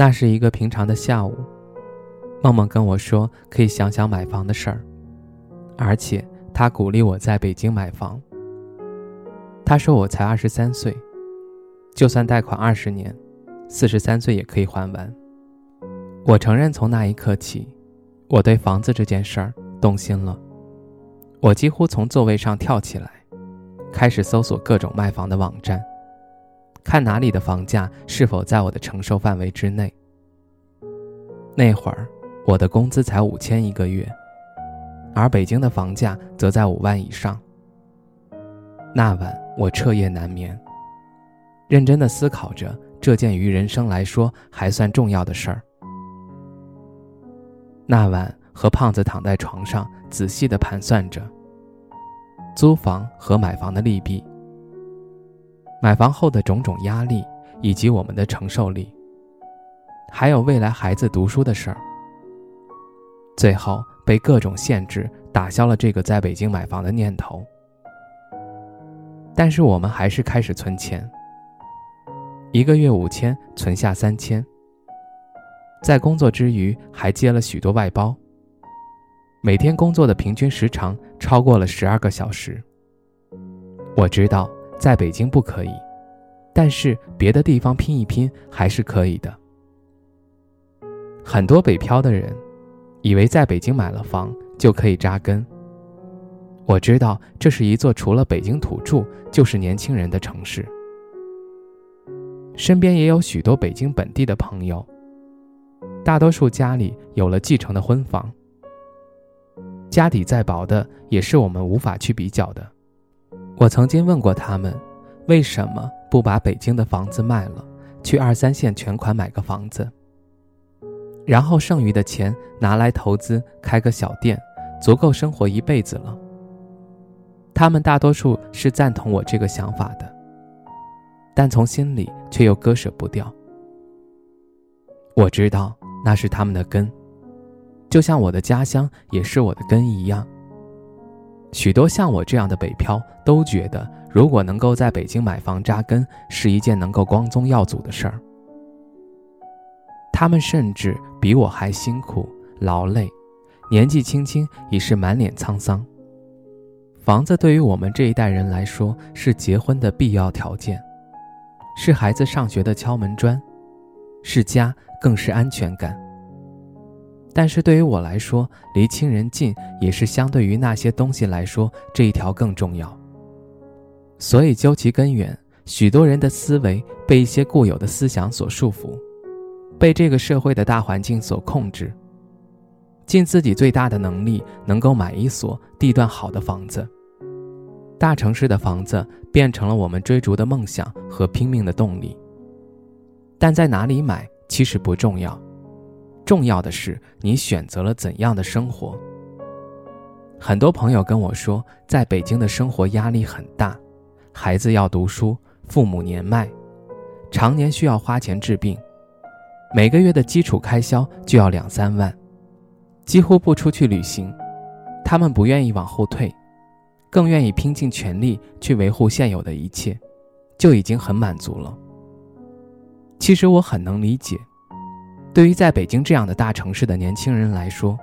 那是一个平常的下午，梦梦跟我说可以想想买房的事儿，而且她鼓励我在北京买房。她说我才二十三岁，就算贷款二十年，四十三岁也可以还完。我承认，从那一刻起，我对房子这件事儿动心了。我几乎从座位上跳起来，开始搜索各种卖房的网站。看哪里的房价是否在我的承受范围之内。那会儿，我的工资才五千一个月，而北京的房价则在五万以上。那晚，我彻夜难眠，认真的思考着这件于人生来说还算重要的事儿。那晚，和胖子躺在床上，仔细的盘算着租房和买房的利弊。买房后的种种压力，以及我们的承受力，还有未来孩子读书的事儿，最后被各种限制打消了这个在北京买房的念头。但是我们还是开始存钱，一个月五千，存下三千。在工作之余，还接了许多外包，每天工作的平均时长超过了十二个小时。我知道。在北京不可以，但是别的地方拼一拼还是可以的。很多北漂的人，以为在北京买了房就可以扎根。我知道这是一座除了北京土著就是年轻人的城市。身边也有许多北京本地的朋友，大多数家里有了继承的婚房，家底再薄的也是我们无法去比较的。我曾经问过他们，为什么不把北京的房子卖了，去二三线全款买个房子，然后剩余的钱拿来投资开个小店，足够生活一辈子了。他们大多数是赞同我这个想法的，但从心里却又割舍不掉。我知道那是他们的根，就像我的家乡也是我的根一样。许多像我这样的北漂都觉得，如果能够在北京买房扎根，是一件能够光宗耀祖的事儿。他们甚至比我还辛苦劳累，年纪轻轻已是满脸沧桑。房子对于我们这一代人来说，是结婚的必要条件，是孩子上学的敲门砖，是家，更是安全感。但是对于我来说，离亲人近也是相对于那些东西来说这一条更重要。所以究其根源，许多人的思维被一些固有的思想所束缚，被这个社会的大环境所控制，尽自己最大的能力能够买一所地段好的房子。大城市的房子变成了我们追逐的梦想和拼命的动力。但在哪里买其实不重要。重要的是，你选择了怎样的生活。很多朋友跟我说，在北京的生活压力很大，孩子要读书，父母年迈，常年需要花钱治病，每个月的基础开销就要两三万，几乎不出去旅行。他们不愿意往后退，更愿意拼尽全力去维护现有的一切，就已经很满足了。其实我很能理解。对于在北京这样的大城市的年轻人来说，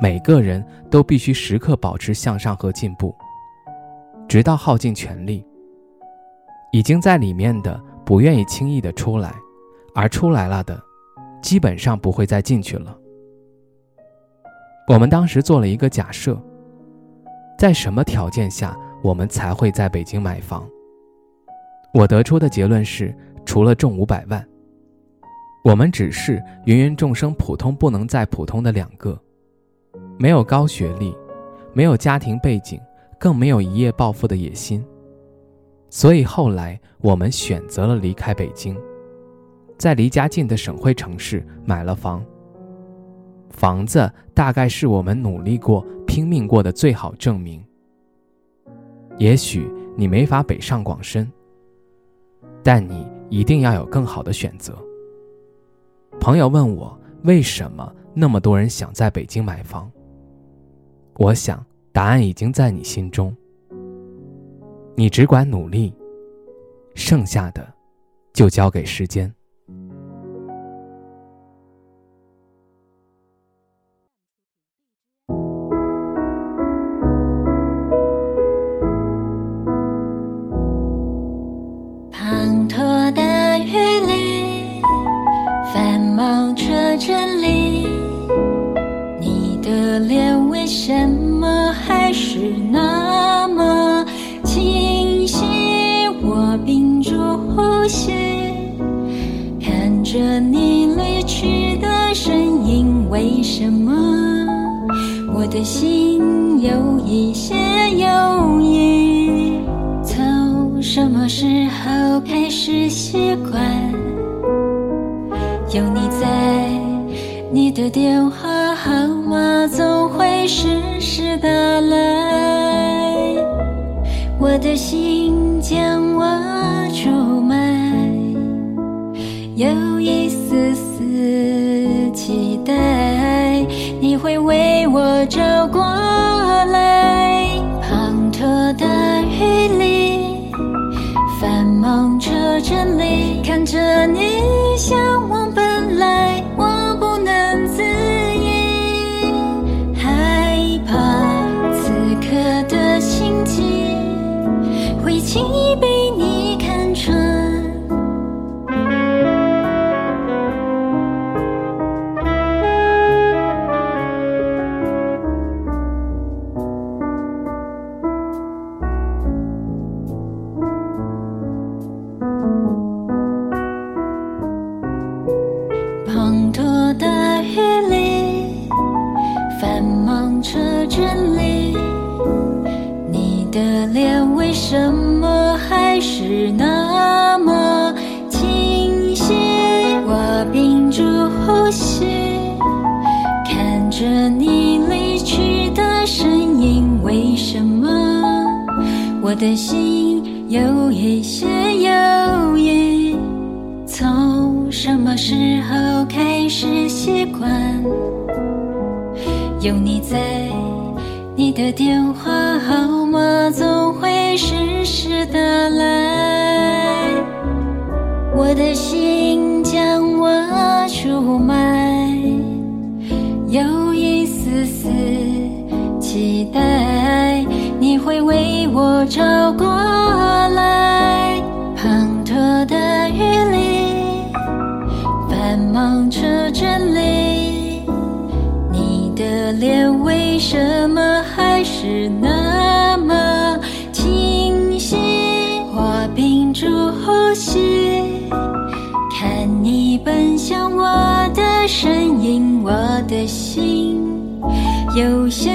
每个人都必须时刻保持向上和进步，直到耗尽全力。已经在里面的不愿意轻易的出来，而出来了的，基本上不会再进去了。我们当时做了一个假设，在什么条件下我们才会在北京买房？我得出的结论是，除了中五百万。我们只是芸芸众生普通不能再普通的两个，没有高学历，没有家庭背景，更没有一夜暴富的野心。所以后来我们选择了离开北京，在离家近的省会城市买了房。房子大概是我们努力过、拼命过的最好证明。也许你没法北上广深，但你一定要有更好的选择。朋友问我为什么那么多人想在北京买房，我想答案已经在你心中。你只管努力，剩下的就交给时间。着你离去的身影，为什么我的心有一些犹豫？从什么时候开始习惯有你在？你的电话号码总会时时打来，我的心将我出卖，有待你会为我找过来。滂沱大雨里，繁忙车阵里，看着你向往奔来，我不能自已，害怕此刻的情会轻易被你我的心有一些犹豫？从什么时候开始习惯有你在？你的电话号码总会时时打来，我的心将我出卖，有一丝丝期待我找过来。滂沱大雨里，繁忙车站里，你的脸为什么还是那么清晰？我屏住呼吸，看你奔向我的身影，我的心有些